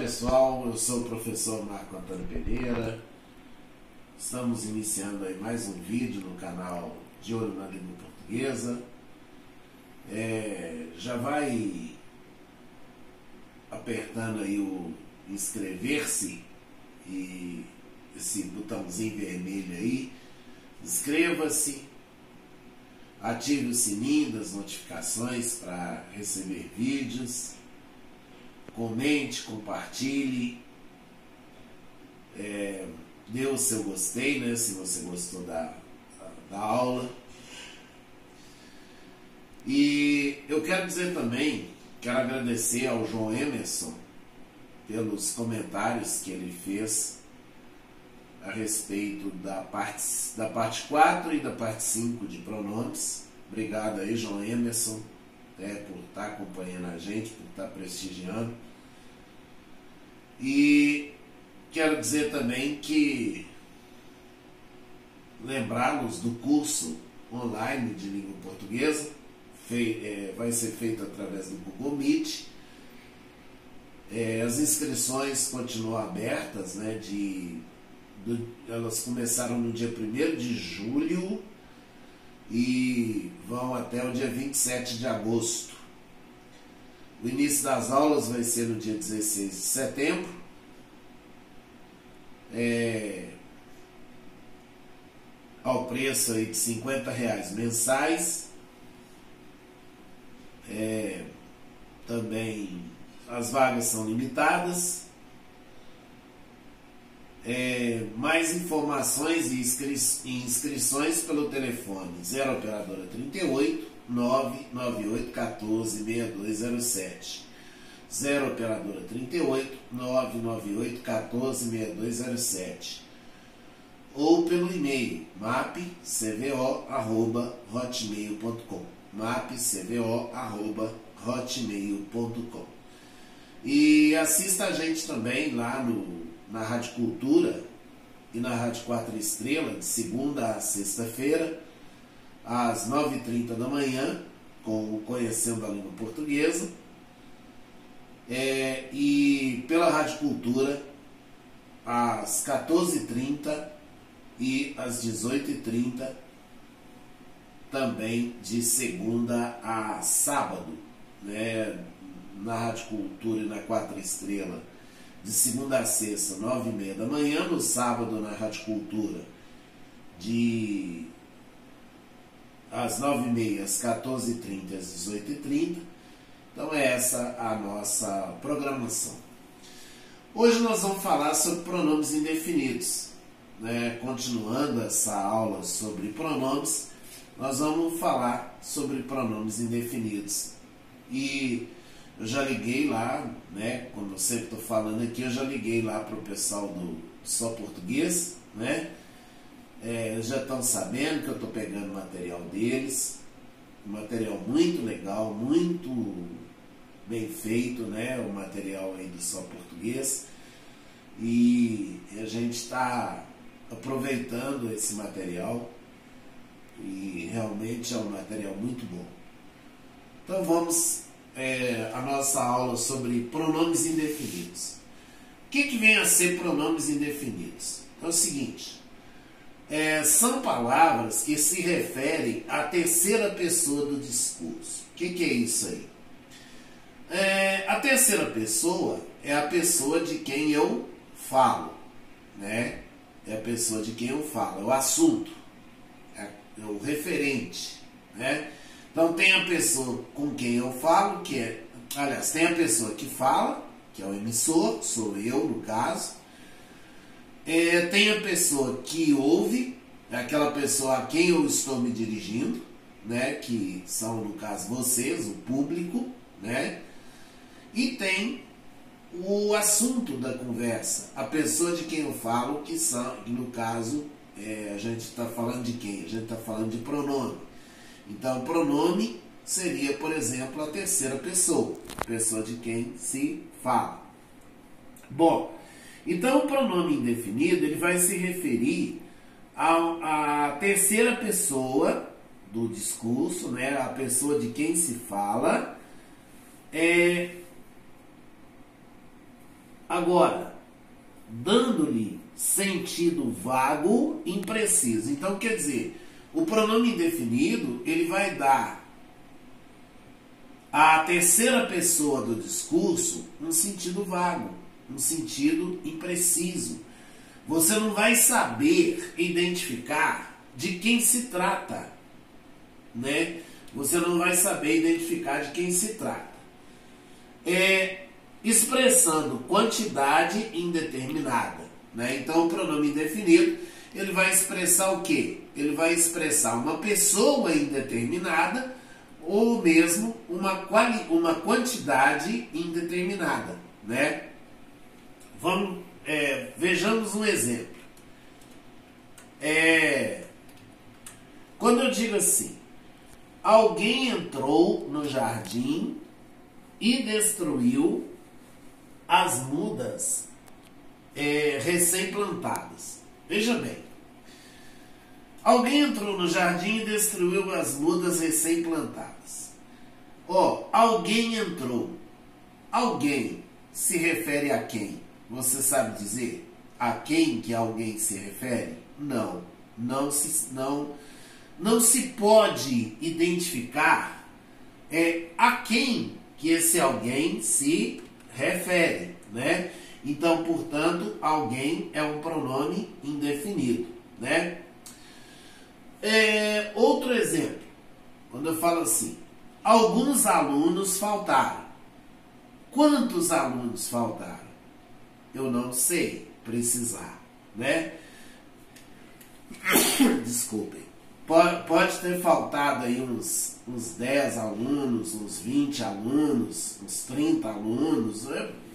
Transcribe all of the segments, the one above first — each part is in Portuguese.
pessoal, eu sou o professor Marco Antônio Pereira. Estamos iniciando aí mais um vídeo no canal De Olho na Língua Portuguesa. É, já vai apertando aí o inscrever-se e esse botãozinho vermelho aí. Inscreva-se, ative o sininho das notificações para receber vídeos comente, compartilhe, é, dê o seu gostei, né, se você gostou da, da aula. E eu quero dizer também, quero agradecer ao João Emerson pelos comentários que ele fez a respeito da parte, da parte 4 e da parte 5 de pronomes. Obrigado aí, João Emerson, é, por estar acompanhando a gente, por estar prestigiando. E quero dizer também que lembrá-los do curso online de língua portuguesa, fei, é, vai ser feito através do Google Meet. É, as inscrições continuam abertas, né, de, elas começaram no dia 1 de julho e vão até o dia 27 de agosto. O início das aulas vai ser no dia 16 de setembro. É, ao preço aí de 50 reais mensais. É, também as vagas são limitadas. É, mais informações e inscri inscrições pelo telefone 0 operadora 38 998 14 6207. 0 operadora 38 998 14 6207. Ou pelo e-mail mapcvo@hotmail.com. mapcvo@hotmail.com. E assista a gente também lá no, na Rádio Cultura e na Rádio Quatro Estrela, de segunda a sexta-feira às 9h30 da manhã, com o Conhecendo a Língua Portuguesa. É, e pela Rádio Cultura, às 14h30 e às 18h30, também de segunda a sábado, né? na Rádio Cultura e na Quatro Estrela, de segunda a sexta, nove e meia da manhã, no sábado na Rádio Cultura, de às 9h30, às 14h30, às 18h30. Então é essa a nossa programação. Hoje nós vamos falar sobre pronomes indefinidos. Né? Continuando essa aula sobre pronomes, nós vamos falar sobre pronomes indefinidos. E eu já liguei lá, né? Como eu sempre estou falando aqui, eu já liguei lá para o pessoal do Só Português, né? É, já estão sabendo que eu estou pegando material deles, material muito legal, muito bem feito, né? O material aí do Só Português. E a gente está aproveitando esse material e realmente é um material muito bom. Então vamos é, a nossa aula sobre pronomes indefinidos. O que, que vem a ser pronomes indefinidos? É o seguinte, é, são palavras que se referem à terceira pessoa do discurso. O que, que, é isso aí? É, a terceira pessoa é a pessoa de quem eu falo, né? É a pessoa de quem eu falo, é o assunto, é, é o referente, né? Então tem a pessoa com quem eu falo, que é, aliás, tem a pessoa que fala, que é o emissor, sou eu no caso, é, tem a pessoa que ouve, é aquela pessoa a quem eu estou me dirigindo, né? Que são, no caso, vocês, o público, né? E tem o assunto da conversa, a pessoa de quem eu falo, que são, no caso, é, a gente está falando de quem? A gente está falando de pronome. Então, pronome seria, por exemplo, a terceira pessoa, pessoa de quem se fala. Bom, então, o pronome indefinido ele vai se referir à terceira pessoa do discurso, né, a pessoa de quem se fala, é, Agora, dando-lhe sentido vago, impreciso. Então, quer dizer, o pronome indefinido, ele vai dar à terceira pessoa do discurso um sentido vago, um sentido impreciso. Você não vai saber identificar de quem se trata, né? Você não vai saber identificar de quem se trata. É, expressando quantidade indeterminada. Né? Então, o pronome indefinido ele vai expressar o quê? Ele vai expressar uma pessoa indeterminada ou mesmo uma, quali uma quantidade indeterminada. Né? Vamos, é, vejamos um exemplo. É, quando eu digo assim, alguém entrou no jardim e destruiu as mudas é, recém-plantadas. Veja bem. Alguém entrou no jardim e destruiu as mudas recém-plantadas. Ó, oh, alguém entrou. Alguém se refere a quem? Você sabe dizer a quem que alguém se refere? Não, não se não não se pode identificar é a quem que esse alguém se refere, né? Então, portanto, alguém é um pronome indefinido, né? É, outro exemplo, quando eu falo assim, alguns alunos faltaram. Quantos alunos faltaram? Eu não sei precisar, né? Desculpem. Pode, pode ter faltado aí uns, uns 10 alunos, uns 20 alunos, uns 30 alunos?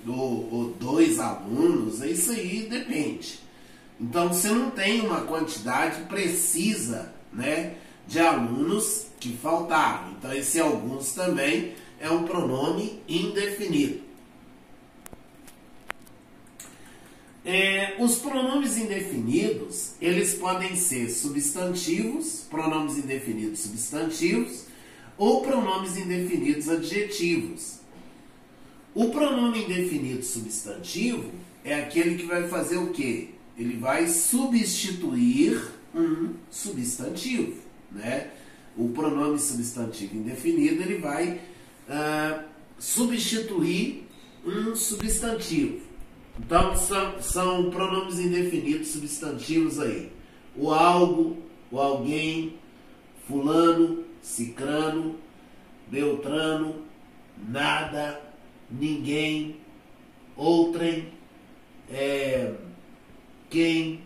Ou, ou dois alunos, isso aí depende. Então você não tem uma quantidade precisa né, de alunos que faltaram. Então esse alguns também é um pronome indefinido. É, os pronomes indefinidos, eles podem ser substantivos, pronomes indefinidos substantivos, ou pronomes indefinidos adjetivos. O pronome indefinido substantivo é aquele que vai fazer o quê? Ele vai substituir um substantivo, né? O pronome substantivo indefinido ele vai uh, substituir um substantivo. Então, são, são pronomes indefinidos substantivos aí. O algo, o alguém, fulano, cicrano, beltrano, nada, ninguém, outrem, é, quem,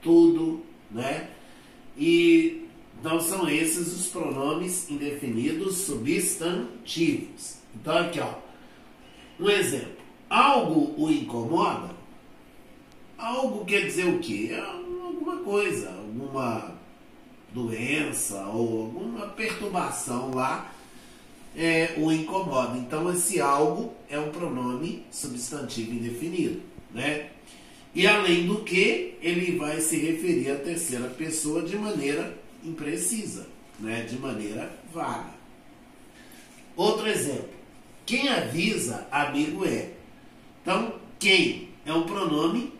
tudo, né? E então são esses os pronomes indefinidos substantivos. Então aqui, ó, um exemplo. Algo o incomoda? Algo quer dizer o quê? É alguma coisa, alguma doença ou alguma perturbação lá é, o incomoda. Então esse algo é um pronome substantivo indefinido, né? E além do que, ele vai se referir à terceira pessoa de maneira imprecisa, né? De maneira vaga. Outro exemplo. Quem avisa, amigo é. Então, quem é um pronome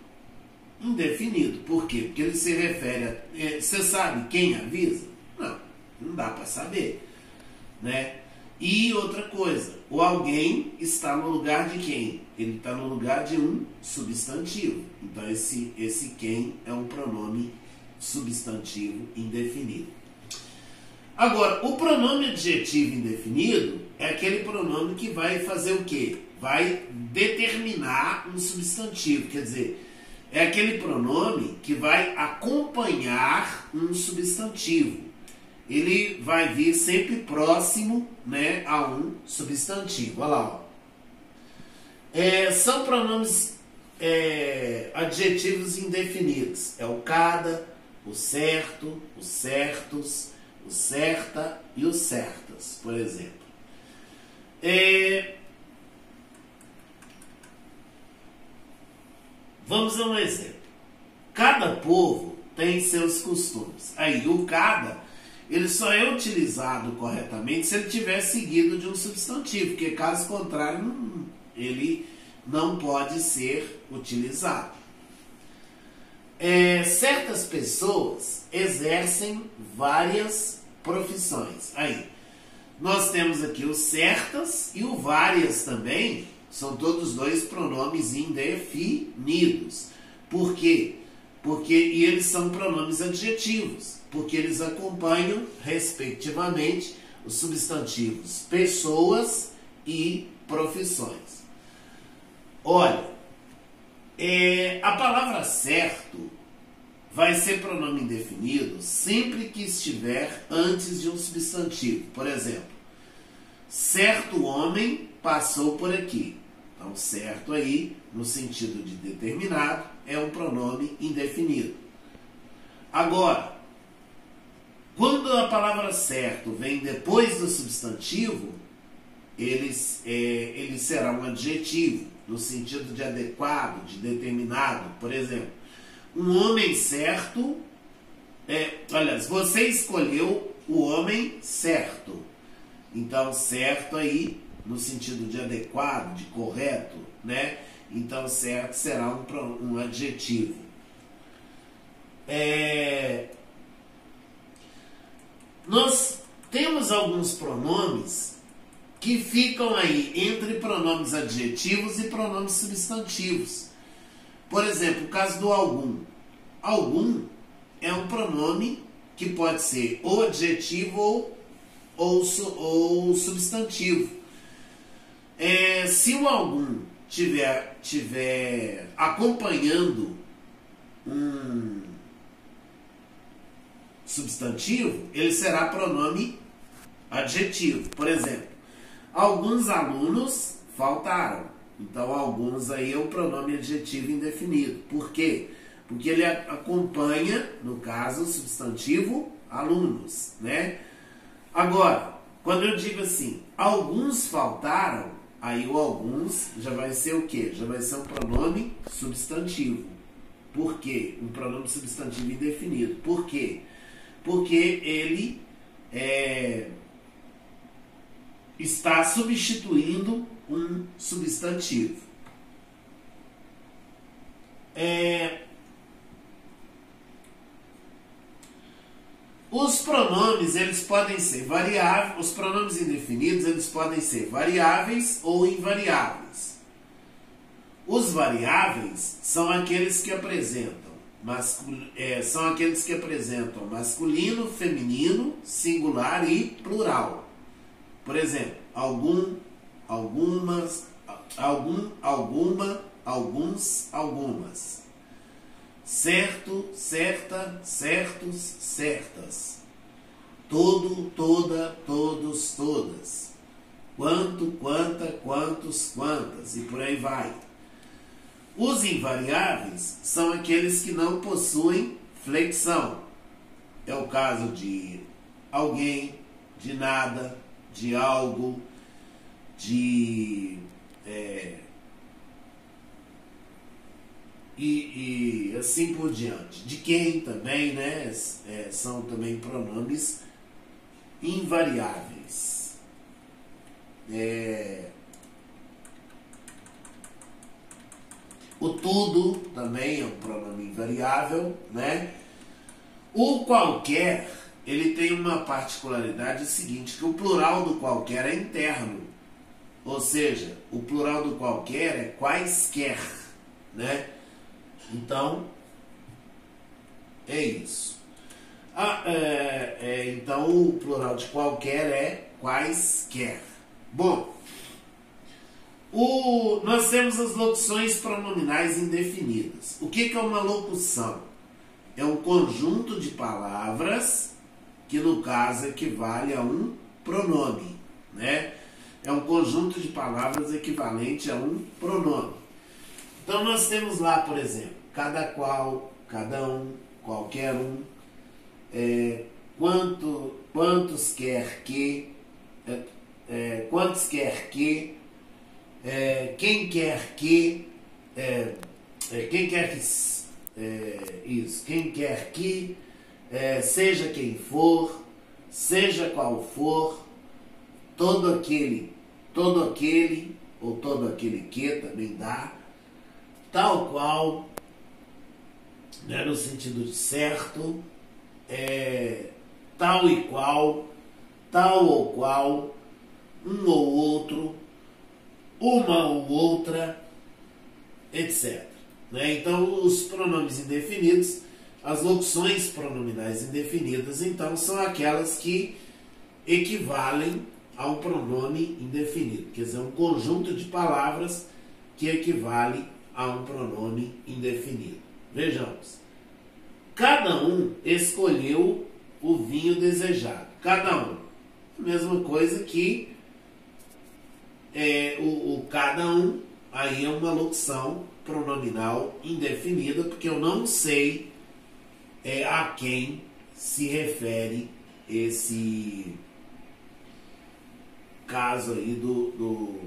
indefinido. Por quê? Porque ele se refere a. É, você sabe quem avisa? Não, não dá para saber. Né? E outra coisa, o alguém está no lugar de quem? Ele está no lugar de um substantivo. Então esse, esse quem é um pronome substantivo indefinido. Agora, o pronome adjetivo indefinido é aquele pronome que vai fazer o quê? Vai determinar um substantivo, quer dizer, é aquele pronome que vai acompanhar um substantivo ele vai vir sempre próximo né, a um substantivo. Olha lá. Ó. É, são pronomes é, adjetivos indefinidos. É o cada, o certo, os certos, o certa e os certas, por exemplo. É, vamos a um exemplo. Cada povo tem seus costumes. Aí, o cada ele só é utilizado corretamente se ele tiver seguido de um substantivo, porque caso contrário, ele não pode ser utilizado. É, certas pessoas exercem várias profissões. Aí, nós temos aqui o certas e o várias também, são todos dois pronomes indefinidos. Por quê? Porque e eles são pronomes adjetivos, porque eles acompanham, respectivamente, os substantivos pessoas e profissões. Olha, é, a palavra certo vai ser pronome indefinido sempre que estiver antes de um substantivo. Por exemplo, certo homem passou por aqui. Então, certo aí, no sentido de determinado, é um pronome indefinido. Agora, quando a palavra certo vem depois do substantivo, ele, é, ele será um adjetivo, no sentido de adequado, de determinado. Por exemplo, um homem certo. É, aliás, você escolheu o homem certo. Então, certo aí, no sentido de adequado, de correto, né? Então, certo será um, um adjetivo. É, nós temos alguns pronomes que ficam aí entre pronomes adjetivos e pronomes substantivos. Por exemplo, o caso do algum. Algum é um pronome que pode ser ou adjetivo ou, ou, ou substantivo. É, se o algum tiver, tiver acompanhando um substantivo, ele será pronome adjetivo. Por exemplo, alguns alunos faltaram. Então, alguns aí é um pronome adjetivo indefinido. Por quê? Porque ele acompanha, no caso, o substantivo alunos, né? Agora, quando eu digo assim, alguns faltaram, aí o alguns já vai ser o quê? Já vai ser um pronome substantivo. Por quê? Um pronome substantivo indefinido. Por quê? Porque ele é, está substituindo um substantivo. É, os pronomes eles podem ser variáveis, os pronomes indefinidos eles podem ser variáveis ou invariáveis. Os variáveis são aqueles que apresentam é, são aqueles que apresentam masculino, feminino, singular e plural. Por exemplo, algum, algumas, algum, alguma, alguns, algumas. Certo, certa, certos, certas. Todo, toda, todos, todas. Quanto, quanta, quantos, quantas. E por aí vai. Os invariáveis são aqueles que não possuem flexão. É o caso de alguém, de nada, de algo, de. É, e, e, assim por diante. De quem também, né? É, são também pronomes invariáveis. É, O tudo também é um pronome invariável, né? O qualquer, ele tem uma particularidade seguinte, que o plural do qualquer é interno. Ou seja, o plural do qualquer é quaisquer, né? Então, é isso. Ah, é, é, então, o plural de qualquer é quaisquer. Bom, o, nós temos as locuções pronominais indefinidas. O que, que é uma locução? É um conjunto de palavras que, no caso, equivale a um pronome. Né? É um conjunto de palavras equivalente a um pronome. Então, nós temos lá, por exemplo, cada qual, cada um, qualquer um, é, quanto, quantos quer que, é, é, quantos quer que, é, quem quer que é, é, quem quer que é, isso, quem quer que é, seja quem for, seja qual for, todo aquele, todo aquele, ou todo aquele que também dá, tal qual, né, no sentido de certo, é, tal e qual, tal ou qual, um ou outro, uma ou outra, etc. Né? Então, os pronomes indefinidos, as locuções pronominais indefinidas, então, são aquelas que equivalem a um pronome indefinido, quer dizer, um conjunto de palavras que equivale a um pronome indefinido. Vejamos. Cada um escolheu o vinho desejado. Cada um. A mesma coisa que é, o, o cada um, aí é uma locução pronominal indefinida, porque eu não sei é, a quem se refere esse caso aí do, do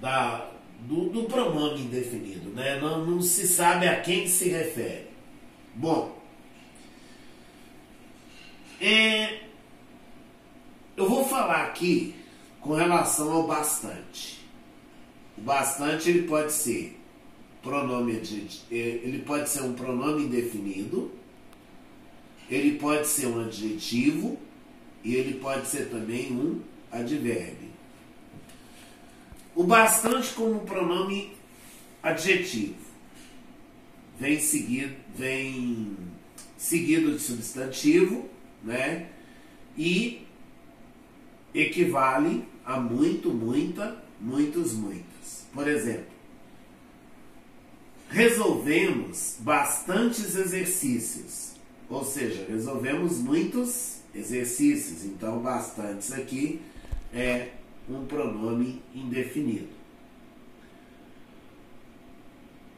da, do, do, pronome indefinido, né? Não, não se sabe a quem se refere. Bom, é, eu vou falar aqui com relação ao bastante. O bastante ele pode ser pronome ele pode ser um pronome indefinido ele pode ser um adjetivo e ele pode ser também um advérbio. O bastante como pronome adjetivo vem seguido, vem seguido de substantivo, né? E equivale a muito, muita, muitos, muitas. Por exemplo, resolvemos bastantes exercícios ou seja, resolvemos muitos exercícios, então bastantes aqui é um pronome indefinido.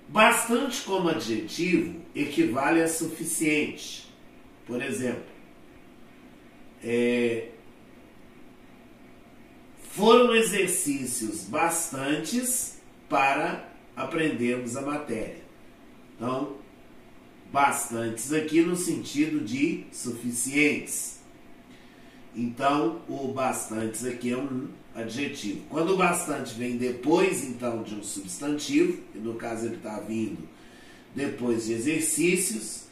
Bastante como adjetivo equivale a suficiente. Por exemplo, é, foram exercícios bastantes para aprendermos a matéria. Então, bastantes aqui no sentido de suficientes. Então, o bastantes aqui é um adjetivo. Quando o bastante vem depois, então, de um substantivo, e no caso ele está vindo depois de exercícios,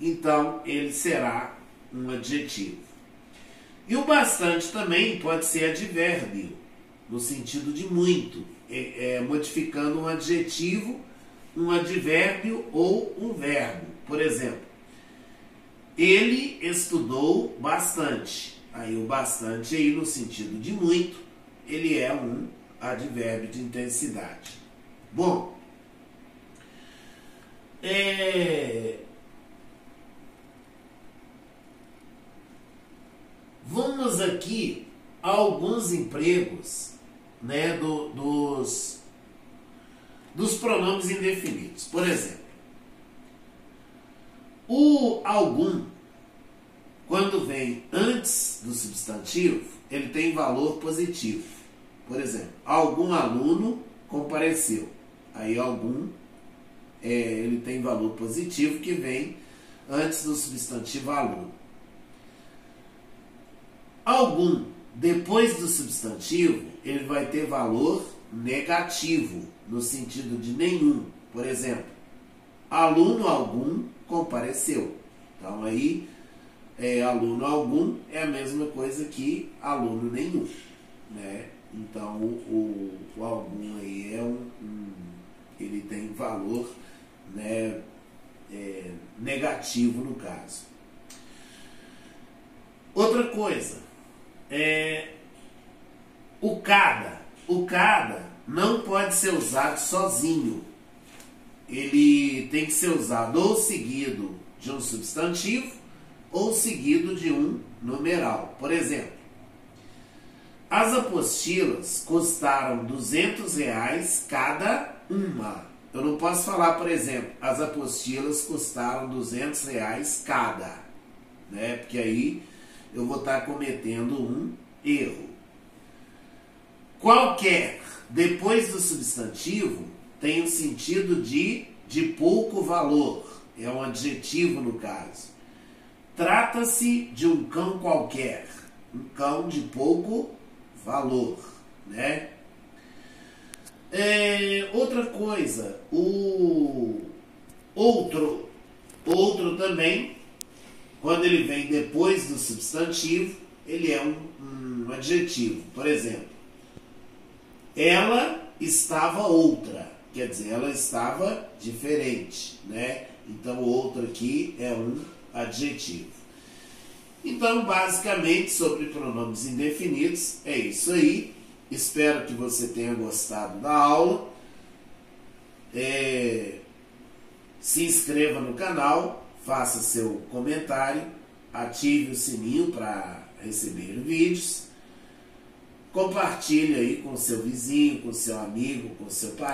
então ele será um adjetivo. E o bastante também pode ser advérbio, no sentido de muito, é, é, modificando um adjetivo um advérbio ou um verbo. Por exemplo, ele estudou bastante. Aí o bastante aí no sentido de muito, ele é um advérbio de intensidade. Bom, é... aqui alguns empregos né, do, dos dos pronomes indefinidos. Por exemplo, o algum, quando vem antes do substantivo, ele tem valor positivo. Por exemplo, algum aluno compareceu. Aí algum é, ele tem valor positivo que vem antes do substantivo aluno. Algum depois do substantivo, ele vai ter valor negativo, no sentido de nenhum. Por exemplo, aluno algum compareceu. Então aí, é, aluno algum é a mesma coisa que aluno nenhum. Né? Então o, o algum aí é um, um, ele tem valor né, é, negativo no caso. Outra coisa, é, o cada o cada não pode ser usado sozinho. Ele tem que ser usado ou seguido de um substantivo ou seguido de um numeral. Por exemplo, as apostilas custaram 200 reais cada uma. Eu não posso falar, por exemplo, as apostilas custaram 200 reais cada, né? Porque aí eu vou estar cometendo um erro. Qualquer, depois do substantivo, tem o sentido de de pouco valor. É um adjetivo no caso. Trata-se de um cão qualquer. um cão de pouco valor, né? É, outra coisa, o outro, outro também, quando ele vem depois do substantivo, ele é um, um adjetivo. Por exemplo, ela estava outra, quer dizer, ela estava diferente, né? Então, outro aqui é um adjetivo. Então, basicamente, sobre pronomes indefinidos, é isso aí. Espero que você tenha gostado da aula. É, se inscreva no canal, faça seu comentário, ative o sininho para receber vídeos. Compartilhe aí com seu vizinho, com seu amigo, com seu pai.